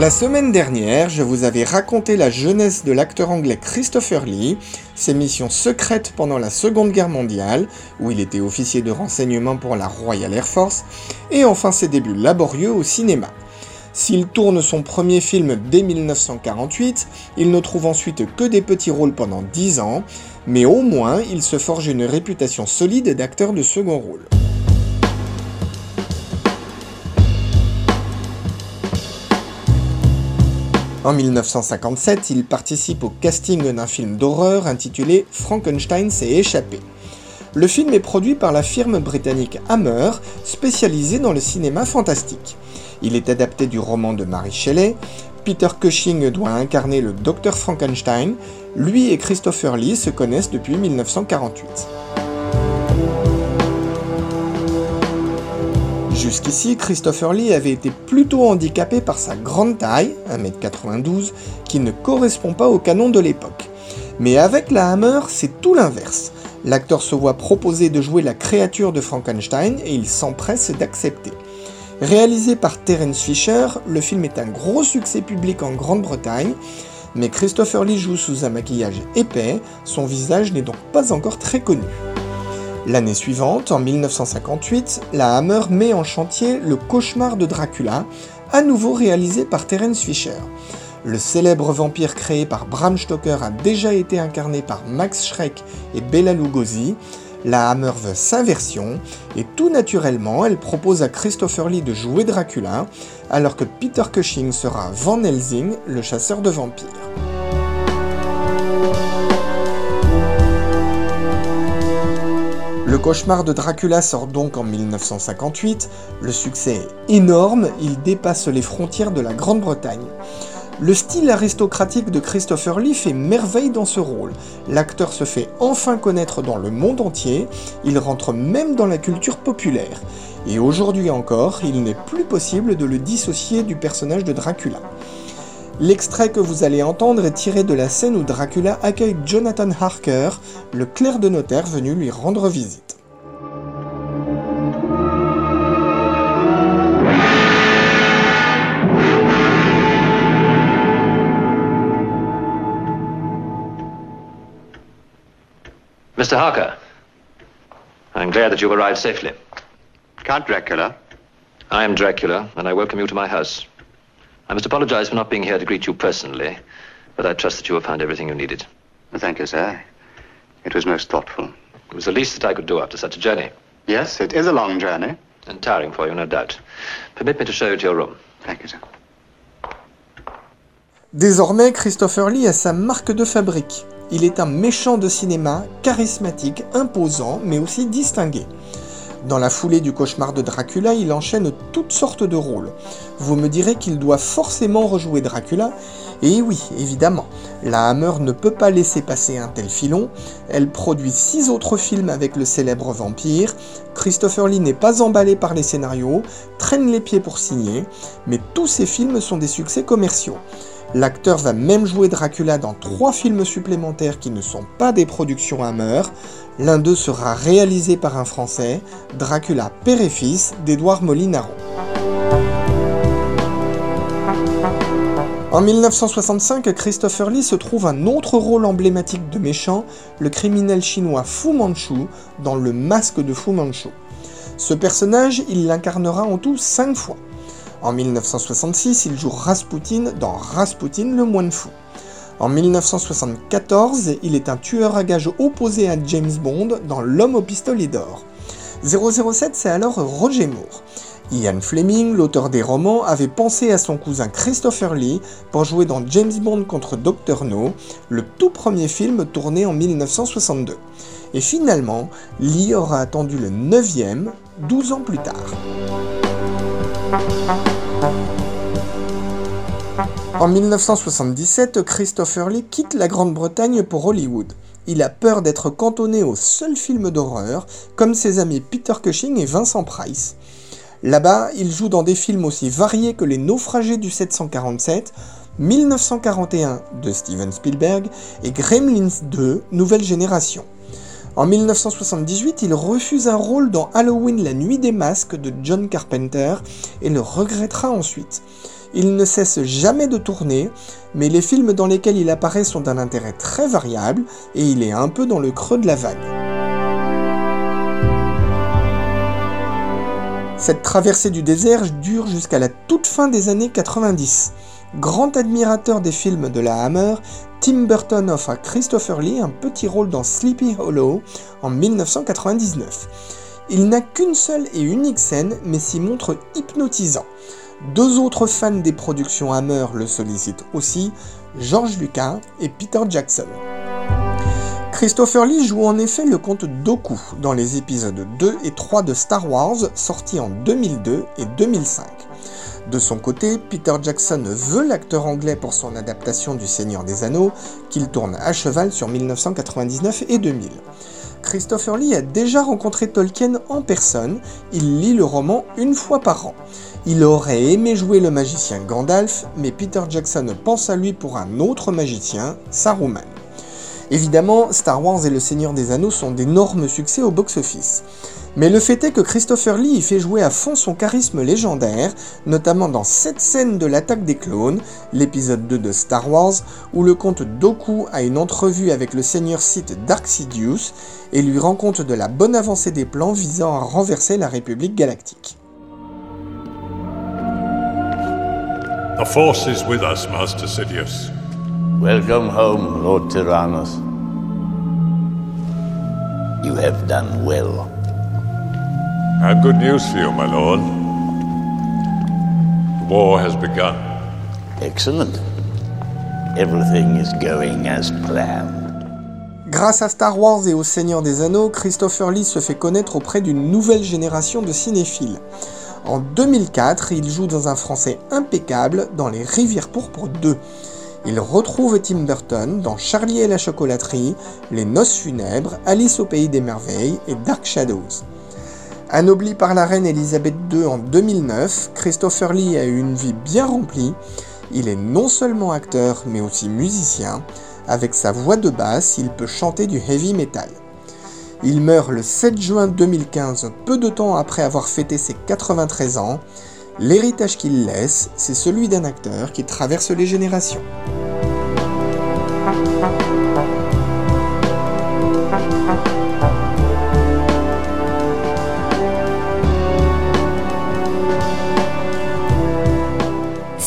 La semaine dernière, je vous avais raconté la jeunesse de l'acteur anglais Christopher Lee, ses missions secrètes pendant la Seconde Guerre mondiale, où il était officier de renseignement pour la Royal Air Force, et enfin ses débuts laborieux au cinéma. S'il tourne son premier film dès 1948, il ne trouve ensuite que des petits rôles pendant 10 ans, mais au moins il se forge une réputation solide d'acteur de second rôle. En 1957, il participe au casting d'un film d'horreur intitulé Frankenstein s'est échappé. Le film est produit par la firme britannique Hammer, spécialisée dans le cinéma fantastique. Il est adapté du roman de Mary Shelley. Peter Cushing doit incarner le docteur Frankenstein. Lui et Christopher Lee se connaissent depuis 1948. Jusqu'ici, Christopher Lee avait été plutôt handicapé par sa grande taille, 1m92, qui ne correspond pas au canon de l'époque. Mais avec la Hammer, c'est tout l'inverse. L'acteur se voit proposer de jouer la créature de Frankenstein et il s'empresse d'accepter. Réalisé par Terence Fisher, le film est un gros succès public en Grande-Bretagne, mais Christopher Lee joue sous un maquillage épais, son visage n'est donc pas encore très connu. L'année suivante, en 1958, la Hammer met en chantier Le cauchemar de Dracula, à nouveau réalisé par Terence Fisher. Le célèbre vampire créé par Bram Stoker a déjà été incarné par Max Schreck et Bela Lugosi. La Hammer veut sa version, et tout naturellement, elle propose à Christopher Lee de jouer Dracula, alors que Peter Cushing sera Van Helsing, le chasseur de vampires. Cauchemar de Dracula sort donc en 1958, le succès est énorme, il dépasse les frontières de la Grande-Bretagne. Le style aristocratique de Christopher Lee fait merveille dans ce rôle. L'acteur se fait enfin connaître dans le monde entier, il rentre même dans la culture populaire. Et aujourd'hui encore, il n'est plus possible de le dissocier du personnage de Dracula. L'extrait que vous allez entendre est tiré de la scène où Dracula accueille Jonathan Harker, le clerc de notaire venu lui rendre visite. Mr. Harker, I'm glad that you've arrived safely. Count Dracula. I am Dracula, and I welcome you to my house. I must apologize for not being here to greet you personally, but I trust that you have found everything you needed. Thank you, sir. It was most thoughtful. It was the least that I could do after such a journey. Yes, it is a long journey. And tiring for you, no doubt. Permit me to show you to your room. Thank you, sir. Désormais, Christopher Lee a sa marque de fabrique. Il est un méchant de cinéma, charismatique, imposant, mais aussi distingué. Dans la foulée du cauchemar de Dracula, il enchaîne toutes sortes de rôles. Vous me direz qu'il doit forcément rejouer Dracula, et oui, évidemment, la Hammer ne peut pas laisser passer un tel filon, elle produit six autres films avec le célèbre vampire, Christopher Lee n'est pas emballé par les scénarios, traîne les pieds pour signer, mais tous ces films sont des succès commerciaux. L'acteur va même jouer Dracula dans trois films supplémentaires qui ne sont pas des productions Hammer. L'un d'eux sera réalisé par un Français, Dracula père et fils d'Edouard Molinaro. En 1965, Christopher Lee se trouve un autre rôle emblématique de méchant, le criminel chinois Fu Manchu, dans Le Masque de Fu Manchu. Ce personnage, il l'incarnera en tout cinq fois. En 1966, il joue Rasputin dans Rasputin le moine fou. En 1974, il est un tueur à gages opposé à James Bond dans L'homme au pistolet d'or. 007, c'est alors Roger Moore. Ian Fleming, l'auteur des romans, avait pensé à son cousin Christopher Lee pour jouer dans James Bond contre Dr. No, le tout premier film tourné en 1962. Et finalement, Lee aura attendu le 9e, 12 ans plus tard. En 1977, Christopher Lee quitte la Grande-Bretagne pour Hollywood. Il a peur d'être cantonné au seul film d'horreur, comme ses amis Peter Cushing et Vincent Price. Là-bas, il joue dans des films aussi variés que Les Naufragés du 747, 1941 de Steven Spielberg et Gremlins 2, Nouvelle Génération. En 1978, il refuse un rôle dans Halloween la nuit des masques de John Carpenter et le regrettera ensuite. Il ne cesse jamais de tourner, mais les films dans lesquels il apparaît sont d'un intérêt très variable et il est un peu dans le creux de la vague. Cette traversée du désert dure jusqu'à la toute fin des années 90. Grand admirateur des films de la Hammer, Tim Burton offre à Christopher Lee un petit rôle dans Sleepy Hollow en 1999. Il n'a qu'une seule et unique scène, mais s'y montre hypnotisant. Deux autres fans des productions Hammer le sollicitent aussi, George Lucas et Peter Jackson. Christopher Lee joue en effet le comte Doku dans les épisodes 2 et 3 de Star Wars sortis en 2002 et 2005. De son côté, Peter Jackson veut l'acteur anglais pour son adaptation du Seigneur des Anneaux, qu'il tourne à cheval sur 1999 et 2000. Christopher Lee a déjà rencontré Tolkien en personne, il lit le roman une fois par an. Il aurait aimé jouer le magicien Gandalf, mais Peter Jackson pense à lui pour un autre magicien, Saruman. Évidemment, Star Wars et Le Seigneur des Anneaux sont d'énormes succès au box-office. Mais le fait est que Christopher Lee y fait jouer à fond son charisme légendaire, notamment dans cette scène de l'attaque des clones, l'épisode 2 de Star Wars, où le comte Doku a une entrevue avec le seigneur Sith Dark Sidious et lui rend compte de la bonne avancée des plans visant à renverser la République galactique. The Force is with us, Master Sidious. Welcome home, Lord Tyrannus. You have done well. I have good news for you, my lord. The war has begun. Excellent. Everything is going as planned. Grâce à Star Wars et au Seigneur des Anneaux, Christopher Lee se fait connaître auprès d'une nouvelle génération de cinéphiles. En 2004, il joue dans un français impeccable dans Les Rivières Pourpres 2. Il retrouve Tim Burton dans Charlie et la chocolaterie, Les Noces funèbres, Alice au pays des merveilles et Dark Shadows. Anobli par la reine Elisabeth II en 2009, Christopher Lee a eu une vie bien remplie. Il est non seulement acteur mais aussi musicien. Avec sa voix de basse, il peut chanter du heavy metal. Il meurt le 7 juin 2015, peu de temps après avoir fêté ses 93 ans. L'héritage qu'il laisse, c'est celui d'un acteur qui traverse les générations.